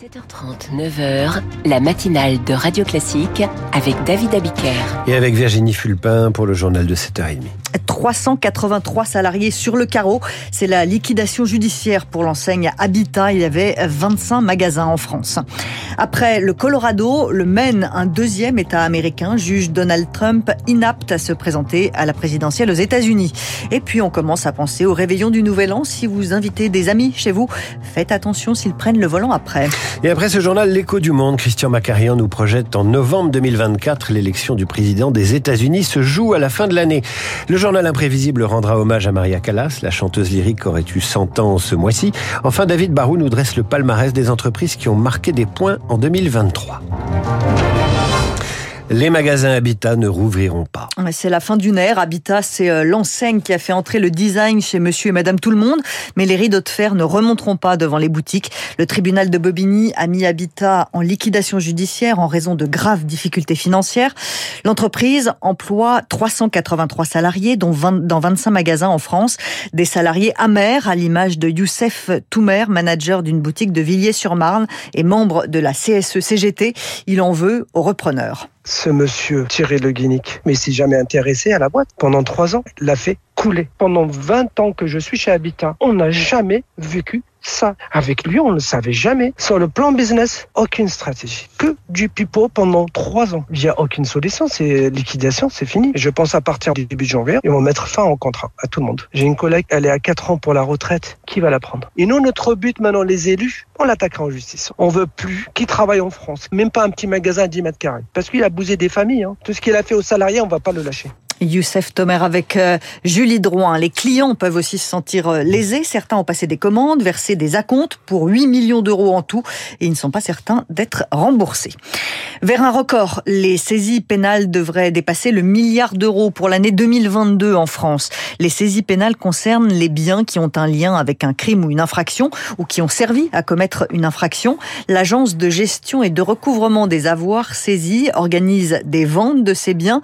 7h30, 9h, la matinale de Radio Classique avec David Abiker. Et avec Virginie Fulpin pour le journal de 7h30. 383 salariés sur le carreau. C'est la liquidation judiciaire pour l'enseigne Habitat. Il y avait 25 magasins en France. Après le Colorado, le Maine, un deuxième État américain, juge Donald Trump inapte à se présenter à la présidentielle aux États-Unis. Et puis on commence à penser au réveillon du Nouvel An. Si vous invitez des amis chez vous, faites attention s'ils prennent le volant après. Et après ce journal, l'écho du monde, Christian Macarian nous projette en novembre 2024 l'élection du président des États-Unis se joue à la fin de l'année. Journal imprévisible rendra hommage à Maria Callas, la chanteuse lyrique aurait eu 100 ans ce mois-ci. Enfin, David Barou nous dresse le palmarès des entreprises qui ont marqué des points en 2023. Les magasins Habitat ne rouvriront pas. C'est la fin d'une ère. Habitat, c'est euh, l'enseigne qui a fait entrer le design chez monsieur et madame tout le monde. Mais les rideaux de fer ne remonteront pas devant les boutiques. Le tribunal de Bobigny a mis Habitat en liquidation judiciaire en raison de graves difficultés financières. L'entreprise emploie 383 salariés, dont 20, dans 25 magasins en France. Des salariés amers, à l'image de Youssef Toumer, manager d'une boutique de Villiers-sur-Marne et membre de la CSE-CGT. Il en veut aux repreneurs ce monsieur Thierry Le Guinic, mais il s'est jamais intéressé à la boîte. Pendant trois ans, il l'a fait couler. Pendant 20 ans que je suis chez Habitat, on n'a jamais vécu ça. Avec lui, on ne le savait jamais. Sur le plan business, aucune stratégie. Que du pipeau pendant trois ans. Il n'y a aucune solution. C'est liquidation, c'est fini. Je pense à partir du début de janvier, ils vont mettre fin au contrat à tout le monde. J'ai une collègue, elle est à 4 ans pour la retraite. Qui va la prendre? Et nous, notre but maintenant, les élus, on l'attaquera en justice. On veut plus qui travaille en France. Même pas un petit magasin à 10 mètres carrés. Parce qu'il a bousé des familles. Hein. Tout ce qu'il a fait aux salariés, on va pas le lâcher. Youssef Tomer avec euh, Julie Drouin. Les clients peuvent aussi se sentir euh, lésés. Certains ont passé des commandes, versé des acomptes pour 8 millions d'euros en tout et ils ne sont pas certains d'être remboursés. Vers un record, les saisies pénales devraient dépasser le milliard d'euros pour l'année 2022 en France. Les saisies pénales concernent les biens qui ont un lien avec un crime ou une infraction ou qui ont servi à commettre une infraction. L'agence de gestion et de recouvrement des avoirs saisis organise des ventes de ces biens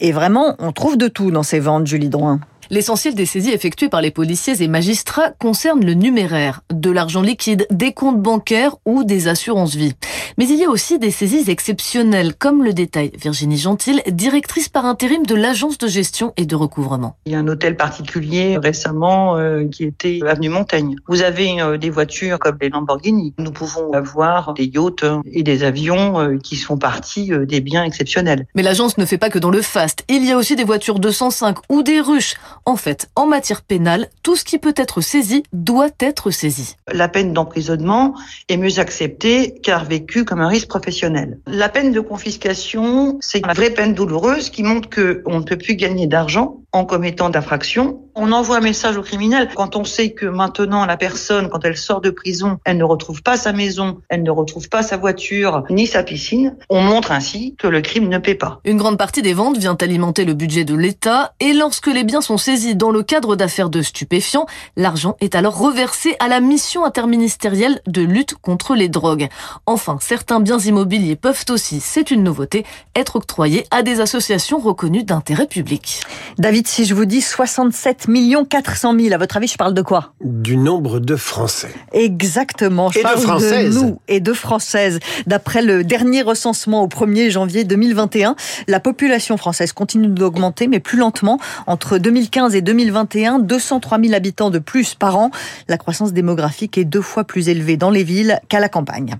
et vraiment trouve de tout dans ces ventes, Julie Drouin. L'essentiel des saisies effectuées par les policiers et magistrats concerne le numéraire, de l'argent liquide, des comptes bancaires ou des assurances-vie. Mais il y a aussi des saisies exceptionnelles, comme le détail Virginie Gentil, directrice par intérim de l'agence de gestion et de recouvrement. Il y a un hôtel particulier récemment euh, qui était avenue Montaigne. Vous avez euh, des voitures comme les Lamborghini. Nous pouvons avoir des yachts et des avions euh, qui sont partis des biens exceptionnels. Mais l'agence ne fait pas que dans le fast. Il y a aussi des voitures 205 ou des ruches. En fait, en matière pénale, tout ce qui peut être saisi doit être saisi. La peine d'emprisonnement est mieux acceptée car vécue comme un risque professionnel. La peine de confiscation, c'est une vraie peine douloureuse qui montre qu'on ne peut plus gagner d'argent en commettant d'infractions. On envoie un message au criminel quand on sait que maintenant la personne, quand elle sort de prison, elle ne retrouve pas sa maison, elle ne retrouve pas sa voiture ni sa piscine. On montre ainsi que le crime ne paie pas. Une grande partie des ventes vient alimenter le budget de l'État et lorsque les biens sont saisis dans le cadre d'affaires de stupéfiants, l'argent est alors reversé à la mission interministérielle de lutte contre les drogues. Enfin, certains biens immobiliers peuvent aussi, c'est une nouveauté, être octroyés à des associations reconnues d'intérêt public. David si je vous dis 67 400 000, à votre avis, je parle de quoi? Du nombre de Français. Exactement. Je et parle de Françaises. nous et de Françaises. D'après le dernier recensement au 1er janvier 2021, la population française continue d'augmenter, mais plus lentement. Entre 2015 et 2021, 203 000 habitants de plus par an. La croissance démographique est deux fois plus élevée dans les villes qu'à la campagne.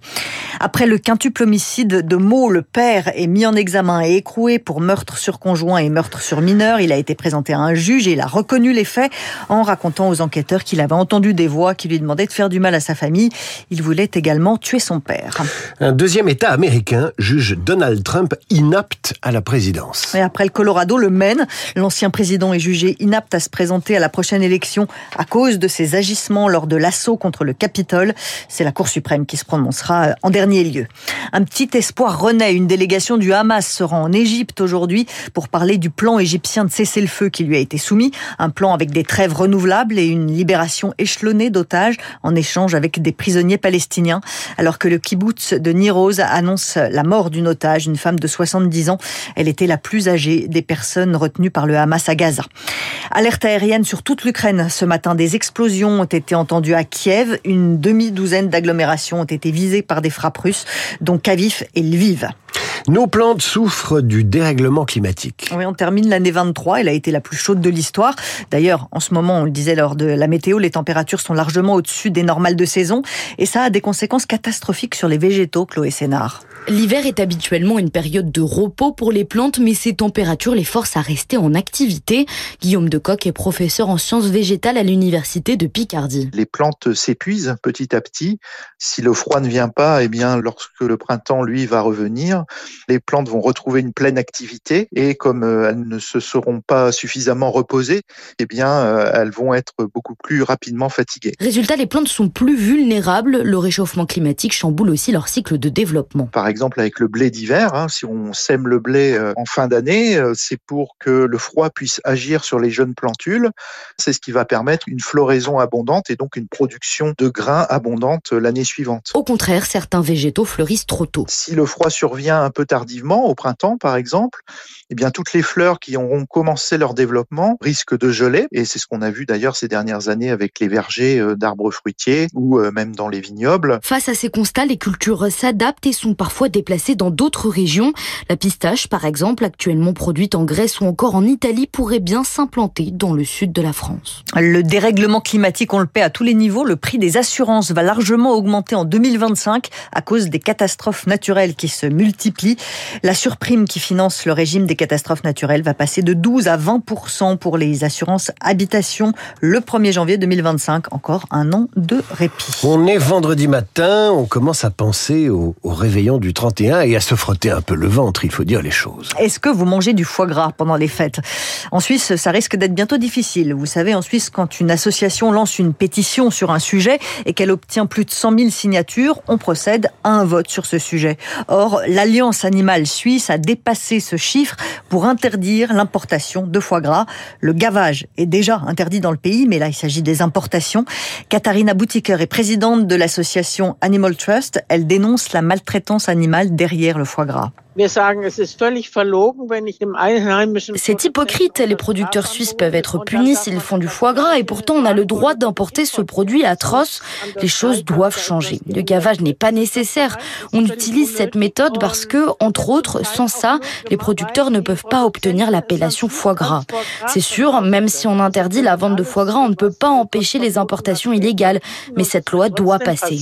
Après le quintuple homicide de Meaux, le père est mis en examen et écroué pour meurtre sur conjoint et meurtre sur mineur. Il a été présenté présenté à un juge et il a reconnu les faits en racontant aux enquêteurs qu'il avait entendu des voix qui lui demandaient de faire du mal à sa famille. Il voulait également tuer son père. Un deuxième État américain juge Donald Trump inapte à la présidence. Et après le Colorado, le Maine, l'ancien président est jugé inapte à se présenter à la prochaine élection à cause de ses agissements lors de l'assaut contre le Capitole. C'est la Cour suprême qui se prononcera en dernier dernier lieu. Un petit espoir renaît. Une délégation du Hamas se rend en Égypte aujourd'hui pour parler du plan égyptien de cesser le feu qui lui a été soumis. Un plan avec des trêves renouvelables et une libération échelonnée d'otages en échange avec des prisonniers palestiniens. Alors que le kibbutz de Niroz annonce la mort d'une otage, une femme de 70 ans. Elle était la plus âgée des personnes retenues par le Hamas à Gaza. Alerte aérienne sur toute l'Ukraine. Ce matin, des explosions ont été entendues à Kiev. Une demi-douzaine d'agglomérations ont été visées par des frappes russes, dont Kavif et Lviv. Nos plantes souffrent du dérèglement climatique. On termine l'année 23. Elle a été la plus chaude de l'histoire. D'ailleurs, en ce moment, on le disait lors de la météo, les températures sont largement au-dessus des normales de saison. Et ça a des conséquences catastrophiques sur les végétaux, Chloé Sénard. L'hiver est habituellement une période de repos pour les plantes, mais ces températures les forcent à rester en activité. Guillaume Decoq est professeur en sciences végétales à l'université de Picardie. Les plantes s'épuisent petit à petit. Si le froid ne vient pas, eh bien, lorsque le printemps, lui, va revenir, les plantes vont retrouver une pleine activité et comme euh, elles ne se seront pas suffisamment reposées, eh bien, euh, elles vont être beaucoup plus rapidement fatiguées. Résultat, les plantes sont plus vulnérables. Le réchauffement climatique chamboule aussi leur cycle de développement exemple avec le blé d'hiver. Hein, si on sème le blé euh, en fin d'année, euh, c'est pour que le froid puisse agir sur les jeunes plantules. C'est ce qui va permettre une floraison abondante et donc une production de grains abondante euh, l'année suivante. Au contraire, certains végétaux fleurissent trop tôt. Si le froid survient un peu tardivement, au printemps par exemple, eh bien toutes les fleurs qui auront commencé leur développement risquent de geler. Et c'est ce qu'on a vu d'ailleurs ces dernières années avec les vergers d'arbres fruitiers ou même dans les vignobles. Face à ces constats, les cultures s'adaptent et sont parfois déplacés dans d'autres régions. La pistache, par exemple, actuellement produite en Grèce ou encore en Italie, pourrait bien s'implanter dans le sud de la France. Le dérèglement climatique, on le paie à tous les niveaux. Le prix des assurances va largement augmenter en 2025 à cause des catastrophes naturelles qui se multiplient. La surprime qui finance le régime des catastrophes naturelles va passer de 12 à 20 pour les assurances habitation le 1er janvier 2025. Encore un an de répit. On est vendredi matin, on commence à penser au, au réveillon du 31 et à se frotter un peu le ventre, il faut dire les choses. Est-ce que vous mangez du foie gras pendant les fêtes? En Suisse, ça risque d'être bientôt difficile. Vous savez, en Suisse, quand une association lance une pétition sur un sujet et qu'elle obtient plus de 100 000 signatures, on procède à un vote sur ce sujet. Or, l'Alliance animale suisse a dépassé ce chiffre pour interdire l'importation de foie gras. Le gavage est déjà interdit dans le pays, mais là, il s'agit des importations. Katharina Boutiker est présidente de l'association Animal Trust. Elle dénonce la maltraitance animale derrière le foie gras. C'est hypocrite. Les producteurs suisses peuvent être punis s'ils font du foie gras et pourtant on a le droit d'importer ce produit atroce. Les choses doivent changer. Le gavage n'est pas nécessaire. On utilise cette méthode parce que, entre autres, sans ça, les producteurs ne peuvent pas obtenir l'appellation foie gras. C'est sûr, même si on interdit la vente de foie gras, on ne peut pas empêcher les importations illégales. Mais cette loi doit passer.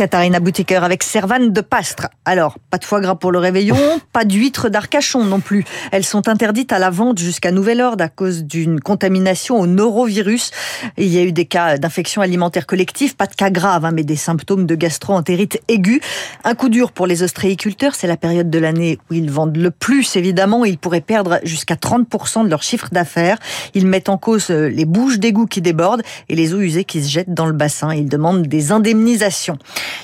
Katharina Boutiqueur avec Servane de Pastre. Alors, pas de foie gras pour le réveillon, pas d'huîtres d'Arcachon non plus. Elles sont interdites à la vente jusqu'à nouvel ordre à cause d'une contamination au norovirus. Il y a eu des cas d'infection alimentaire collective, pas de cas graves, hein, mais des symptômes de gastro-entérite aiguë. Un coup dur pour les ostréiculteurs, c'est la période de l'année où ils vendent le plus, évidemment. Ils pourraient perdre jusqu'à 30% de leur chiffre d'affaires. Ils mettent en cause euh, les bouches d'égout qui débordent et les eaux usées qui se jettent dans le bassin. Ils demandent des indemnisations.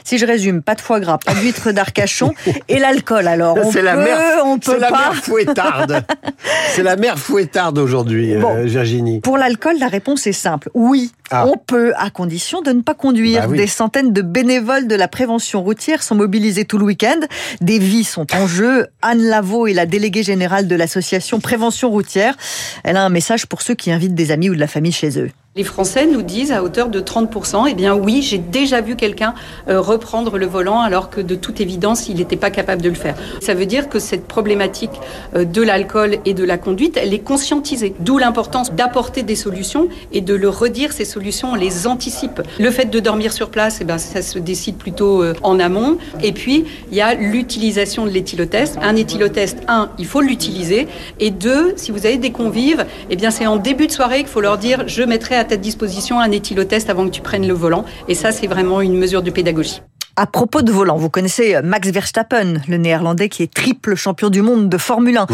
Si je résume, pas de foie gras, pas d'huître d'Arcachon et l'alcool. Alors, on peut, la mère, on peut la mère fouettarde. c'est la mère fouettarde aujourd'hui, euh, Virginie. Pour l'alcool, la réponse est simple. Oui, ah. on peut, à condition de ne pas conduire. Bah Des centaines de bénévoles de la prévention routière sont mobilisés tout le week-end. Des vies sont en jeu. Anne Lavaux est la déléguée générale de l'association Prévention routière. Elle a un message pour ceux qui invitent des amis ou de la famille chez eux. Les Français nous disent à hauteur de 30%, eh bien oui, j'ai déjà vu quelqu'un euh, reprendre le volant alors que de toute évidence, il n'était pas capable de le faire. Ça veut dire que cette problématique euh, de l'alcool et de la conduite, elle est conscientisée. D'où l'importance d'apporter des solutions et de le redire, ces solutions, on les anticipe. Le fait de dormir sur place, eh ben, ça se décide plutôt euh, en amont. Et puis, il y a l'utilisation de l'éthylotest. Un éthylotest, un, il faut l'utiliser. Et deux, si vous avez des convives, eh bien, c'est en début de soirée qu'il faut leur dire, je mettrai à ta disposition un éthylotest avant que tu prennes le volant. Et ça, c'est vraiment une mesure de pédagogie. À propos de volant, vous connaissez Max Verstappen, le néerlandais qui est triple champion du monde de Formule 1. Mm.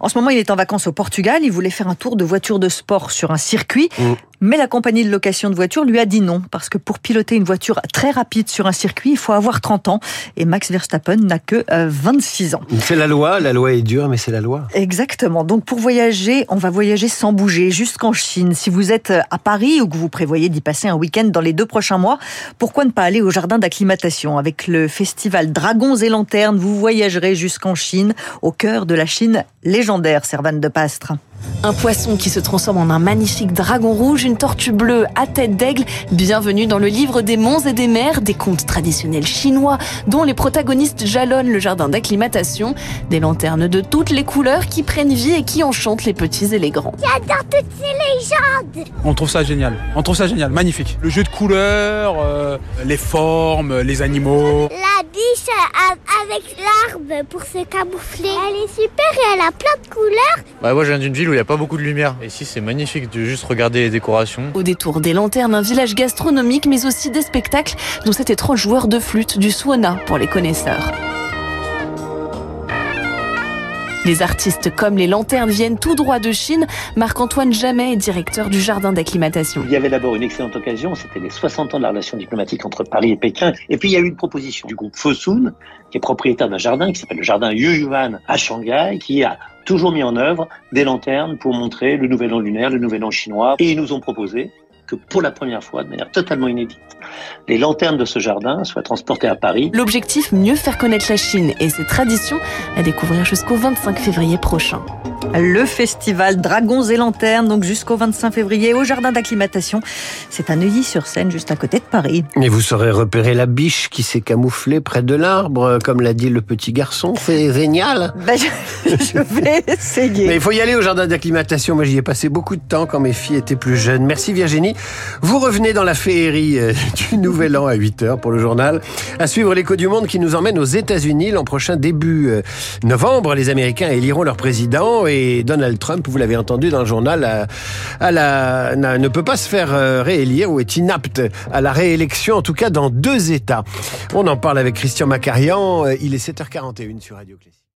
En ce moment, il est en vacances au Portugal. Il voulait faire un tour de voiture de sport sur un circuit. Mm. Mais la compagnie de location de voitures lui a dit non, parce que pour piloter une voiture très rapide sur un circuit, il faut avoir 30 ans. Et Max Verstappen n'a que 26 euh, ans. C'est la loi, la loi est dure, mais c'est la loi. Exactement. Donc pour voyager, on va voyager sans bouger, jusqu'en Chine. Si vous êtes à Paris ou que vous prévoyez d'y passer un week-end dans les deux prochains mois, pourquoi ne pas aller au jardin d'acclimatation? Avec le festival Dragons et Lanternes, vous voyagerez jusqu'en Chine, au cœur de la Chine légendaire, Servane de Pastre. Un poisson qui se transforme en un magnifique dragon rouge, une tortue bleue à tête d'aigle. Bienvenue dans le livre des monts et des mers, des contes traditionnels chinois dont les protagonistes jalonnent le jardin d'acclimatation. Des lanternes de toutes les couleurs qui prennent vie et qui enchantent les petits et les grands. J'adore toutes ces légendes On trouve ça génial. On trouve ça génial, magnifique. Le jeu de couleurs, euh, les formes, les animaux. La biche avec l'arbre pour se camoufler. Elle est super et elle a plein de couleurs. Bah moi je viens d'une ville où il n'y a pas beaucoup de lumière. Et ici, c'est magnifique de juste regarder les décorations. Au détour des lanternes, un village gastronomique, mais aussi des spectacles, dont cet étrange joueur de flûte du Suona pour les connaisseurs. Les artistes comme les lanternes viennent tout droit de Chine. Marc-Antoine Jamais est directeur du jardin d'acclimatation. Il y avait d'abord une excellente occasion, c'était les 60 ans de la relation diplomatique entre Paris et Pékin. Et puis il y a eu une proposition du groupe Fosun, qui est propriétaire d'un jardin qui s'appelle le jardin Yuyuan à Shanghai, qui a toujours mis en œuvre des lanternes pour montrer le nouvel an lunaire, le nouvel an chinois. Et ils nous ont proposé que pour la première fois, de manière totalement inédite, les lanternes de ce jardin soient transportées à Paris. L'objectif, mieux faire connaître la Chine et ses traditions, à découvrir jusqu'au 25 février prochain. Le festival Dragons et Lanternes, donc jusqu'au 25 février au jardin d'acclimatation. C'est à Neuilly-sur-Seine, juste à côté de Paris. Et vous saurez repérer la biche qui s'est camouflée près de l'arbre, comme l'a dit le petit garçon. C'est génial. Ben, je, vais essayer. Mais il faut y aller au jardin d'acclimatation. Moi, j'y ai passé beaucoup de temps quand mes filles étaient plus jeunes. Merci Virginie. Vous revenez dans la féerie euh, du Nouvel An à 8h pour le journal. À suivre l'écho du monde qui nous emmène aux États-Unis l'an prochain, début euh, novembre. Les Américains éliront leur président et Donald Trump, vous l'avez entendu dans le journal, ne peut pas se faire euh, réélire ou est inapte à la réélection, en tout cas dans deux États. On en parle avec Christian Macarian. Il est 7h41 sur Radio Classique.